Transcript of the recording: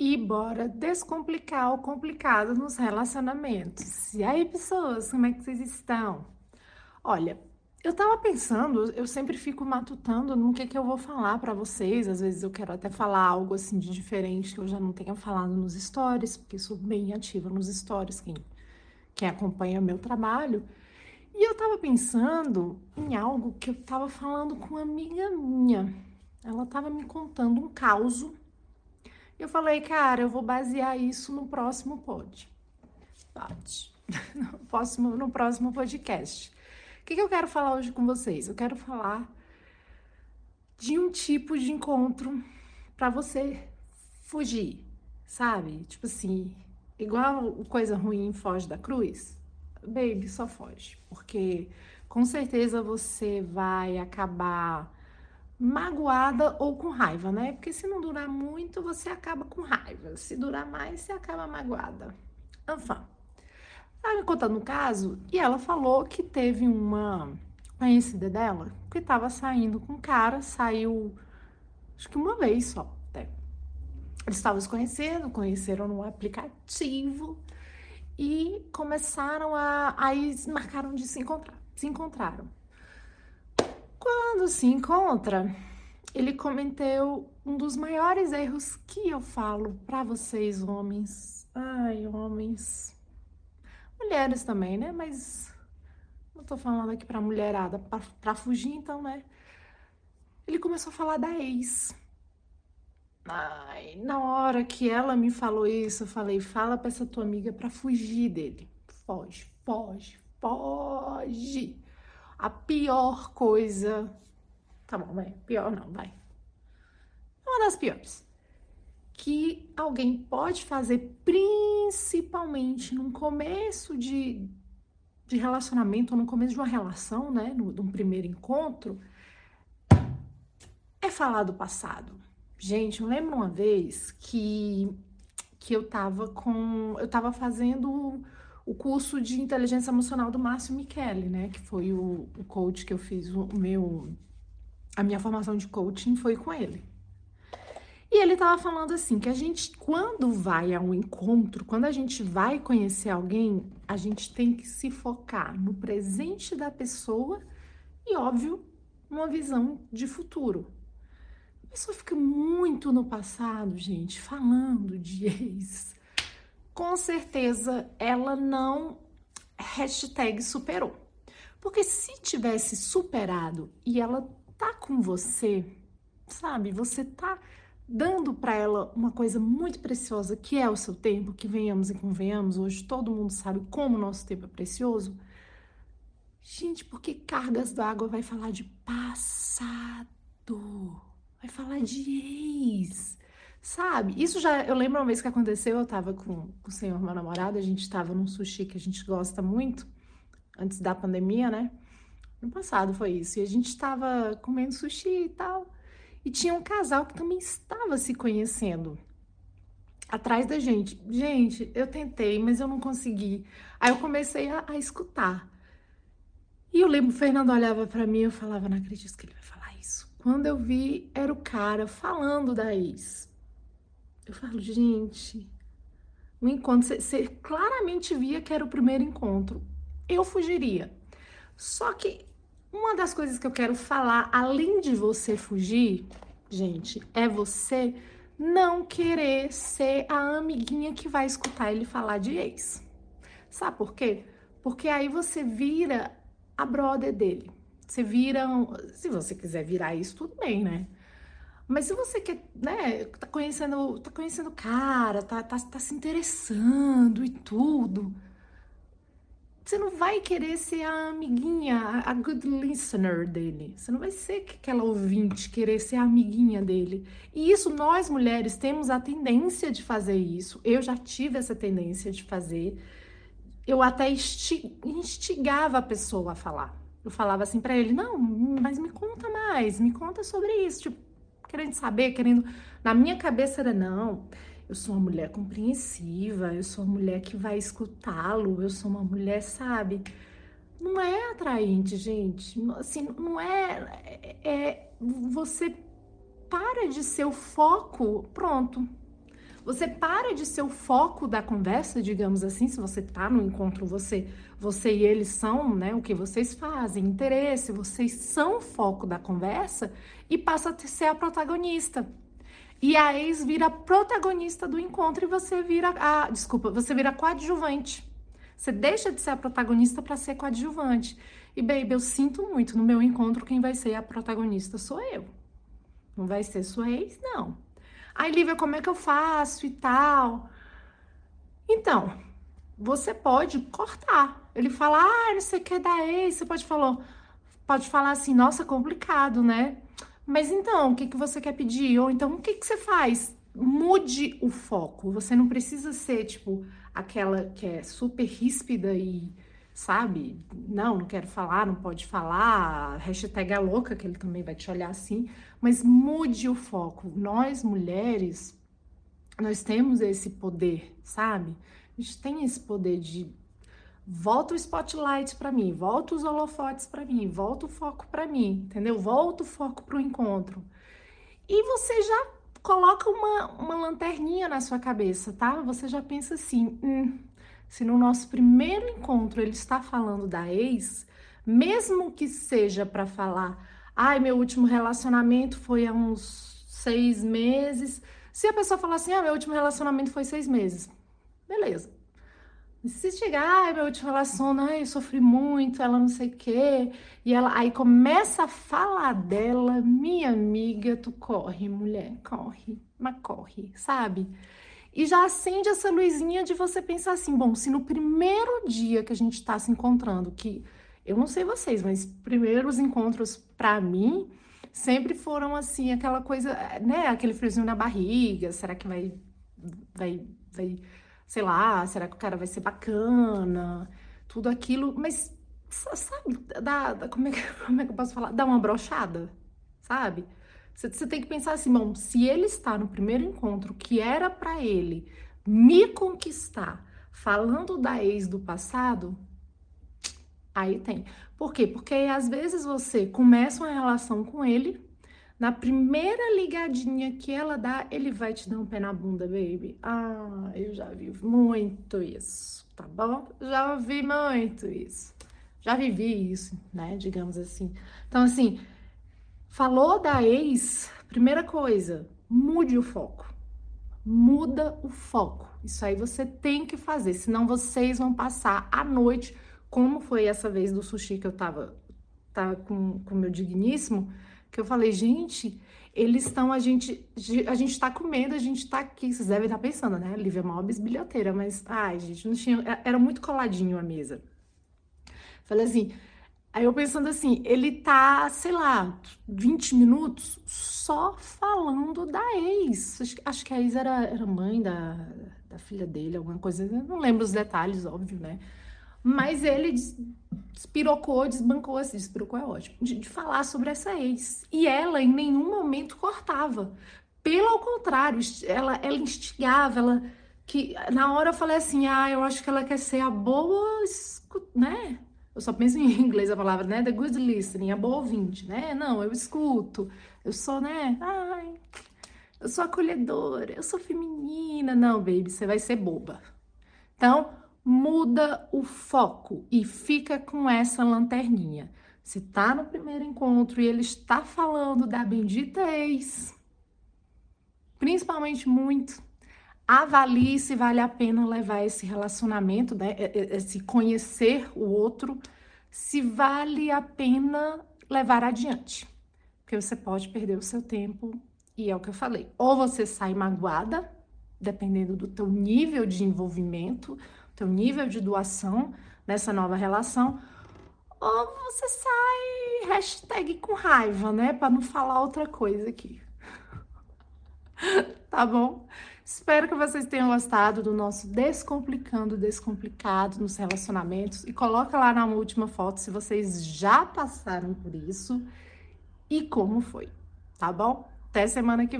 E bora descomplicar o complicado nos relacionamentos. E aí, pessoas, como é que vocês estão? Olha, eu tava pensando, eu sempre fico matutando no que que eu vou falar para vocês. Às vezes eu quero até falar algo assim de diferente que eu já não tenha falado nos stories, porque sou bem ativa nos stories, quem, quem acompanha meu trabalho. E eu tava pensando em algo que eu tava falando com uma amiga minha. Ela tava me contando um caso eu falei, cara, eu vou basear isso no próximo pod. No próximo, no próximo podcast. O que, que eu quero falar hoje com vocês? Eu quero falar de um tipo de encontro para você fugir, sabe? Tipo assim, igual coisa ruim foge da cruz. Baby, só foge, porque com certeza você vai acabar magoada ou com raiva, né? Porque se não durar muito, você acaba com raiva. Se durar mais, você acaba magoada. Enfim. Ela me contando um caso e ela falou que teve uma conhecida dela que estava saindo com um cara, saiu acho que uma vez só. Até. Eles estavam se conhecendo, conheceram no aplicativo e começaram a. Aí marcaram de se encontrar. Se encontraram. Quando se encontra, ele cometeu um dos maiores erros que eu falo para vocês, homens. Ai, homens. Mulheres também, né? Mas não tô falando aqui pra mulherada, pra, pra fugir, então, né? Ele começou a falar da ex. Ai, na hora que ela me falou isso, eu falei: fala pra essa tua amiga pra fugir dele. Foge, foge, foge a pior coisa. Tá bom, vai. Pior não, vai. Uma das piores. Que alguém pode fazer, principalmente no começo de, de relacionamento, ou no começo de uma relação, né? No, de um primeiro encontro, é falar do passado. Gente, eu lembro uma vez que, que eu tava com. Eu tava fazendo o curso de inteligência emocional do Márcio Michele, né? Que foi o, o coach que eu fiz, o meu. A minha formação de coaching foi com ele. E ele tava falando assim: que a gente, quando vai a um encontro, quando a gente vai conhecer alguém, a gente tem que se focar no presente da pessoa e, óbvio, uma visão de futuro. A pessoa fica muito no passado, gente, falando de ex, com certeza ela não hashtag superou. Porque se tivesse superado e ela tá com você, sabe, você tá dando para ela uma coisa muito preciosa que é o seu tempo, que venhamos e convenhamos, hoje todo mundo sabe como o nosso tempo é precioso. Gente, porque cargas d'água vai falar de passado, vai falar de ex, Sabe? Isso já. Eu lembro uma vez que aconteceu, eu tava com, com o senhor, meu namorado, a gente tava num sushi que a gente gosta muito, antes da pandemia, né? No passado foi isso. E a gente tava comendo sushi e tal. E tinha um casal que também estava se conhecendo atrás da gente. Gente, eu tentei, mas eu não consegui. Aí eu comecei a, a escutar. E eu lembro, o Fernando olhava para mim e eu falava, não acredito que ele vai falar isso. Quando eu vi, era o cara falando da ex. Eu falo, gente, o encontro, você claramente via que era o primeiro encontro. Eu fugiria. Só que uma das coisas que eu quero falar, além de você fugir, gente, é você não querer ser a amiguinha que vai escutar ele falar de ex. Sabe por quê? Porque aí você vira a brother dele. Você vira. Se você quiser virar isso, tudo bem, né? Mas se você quer, né, tá conhecendo, tá conhecendo o cara, tá, tá, tá se interessando e tudo, você não vai querer ser a amiguinha, a good listener dele. Você não vai ser aquela ouvinte, querer ser a amiguinha dele. E isso nós mulheres temos a tendência de fazer isso. Eu já tive essa tendência de fazer. Eu até instigava a pessoa a falar. Eu falava assim para ele: "Não, mas me conta mais, me conta sobre isso". Tipo, querendo saber, querendo. Na minha cabeça era, não, eu sou uma mulher compreensiva, eu sou uma mulher que vai escutá-lo, eu sou uma mulher, sabe? Não é atraente, gente. Assim, não é, é. é você para de ser o foco, pronto. Você para de ser o foco da conversa, digamos assim, se você tá no encontro, você, você e eles são, né, o que vocês fazem, interesse, vocês são o foco da conversa e passa a ser a protagonista. E a ex vira protagonista do encontro e você vira a, desculpa, você vira coadjuvante. Você deixa de ser a protagonista para ser coadjuvante. E baby, eu sinto muito no meu encontro quem vai ser a protagonista sou eu. Não vai ser sua ex, não. Aí, Lívia, como é que eu faço e tal? Então, você pode cortar. Ele fala, ah, não sei o que é da ex. Você pode falar, pode falar assim, nossa, complicado, né? Mas então, o que, que você quer pedir? Ou então, o que, que você faz? Mude o foco. Você não precisa ser, tipo, aquela que é super ríspida e, sabe? Não, não quero falar, não pode falar. Hashtag é louca, que ele também vai te olhar assim. Mas mude o foco. Nós, mulheres, nós temos esse poder, sabe? A gente tem esse poder de volta o spotlight para mim, volta os holofotes para mim, volta o foco para mim, entendeu? Volta o foco para o encontro. E você já coloca uma, uma lanterninha na sua cabeça, tá? Você já pensa assim: hum, se no nosso primeiro encontro ele está falando da ex, mesmo que seja para falar, ai, meu último relacionamento foi há uns seis meses. Se a pessoa falar assim, ah, meu último relacionamento foi seis meses, beleza. Se chegar, ai, meu último relacionamento, ai, eu sofri muito, ela não sei o quê, e ela aí começa a falar dela, minha amiga, tu corre, mulher, corre, mas corre, sabe? E já acende essa luzinha de você pensar assim, bom, se no primeiro dia que a gente tá se encontrando, que eu não sei vocês, mas primeiros encontros para mim sempre foram assim, aquela coisa, né, aquele friozinho na barriga, será que vai vai vai sei lá, será que o cara vai ser bacana, tudo aquilo, mas sabe, dá, dá, como, é que, como é que eu posso falar? Dá uma brochada, sabe? Você tem que pensar assim, bom, se ele está no primeiro encontro que era para ele me conquistar, falando da ex do passado, aí tem. Por quê? Porque às vezes você começa uma relação com ele na primeira ligadinha que ela dá, ele vai te dar um pé na bunda, baby. Ah, eu já vi muito isso, tá bom? Já vi muito isso. Já vivi isso, né? Digamos assim. Então, assim, falou da ex, primeira coisa, mude o foco. Muda o foco. Isso aí você tem que fazer, senão vocês vão passar a noite, como foi essa vez do sushi que eu tava, tava com o meu digníssimo que eu falei, gente, eles estão, a gente, a gente tá com medo, a gente tá aqui. Vocês devem estar pensando, né? Lívia é uma mas, ai, gente, não tinha, era muito coladinho a mesa. Falei assim, aí eu pensando assim, ele tá, sei lá, 20 minutos só falando da ex. Acho, que a ex era, era mãe da, da filha dele, alguma coisa, eu não lembro os detalhes, óbvio, né? Mas ele despirocou, desbancou, assim, despirocou é ótimo, de, de falar sobre essa ex. E ela em nenhum momento cortava. Pelo contrário, ela, ela instigava, ela que na hora eu falei assim, ah, eu acho que ela quer ser a boa, né? Eu só penso em inglês a palavra, né? The good listening, a boa ouvinte, né? Não, eu escuto, eu sou, né? Ai, eu sou acolhedora, eu sou feminina. Não, baby, você vai ser boba. Então, muda o foco e fica com essa lanterninha. Se tá no primeiro encontro e ele está falando da bendita ex, principalmente muito, avalie se vale a pena levar esse relacionamento, né, esse conhecer o outro, se vale a pena levar adiante. Porque você pode perder o seu tempo e é o que eu falei. Ou você sai magoada, dependendo do teu nível de envolvimento, teu nível de doação nessa nova relação, ou você sai hashtag com raiva, né? Para não falar outra coisa aqui. tá bom? Espero que vocês tenham gostado do nosso Descomplicando Descomplicado nos relacionamentos. E coloca lá na última foto se vocês já passaram por isso e como foi, tá bom? Até semana que vem.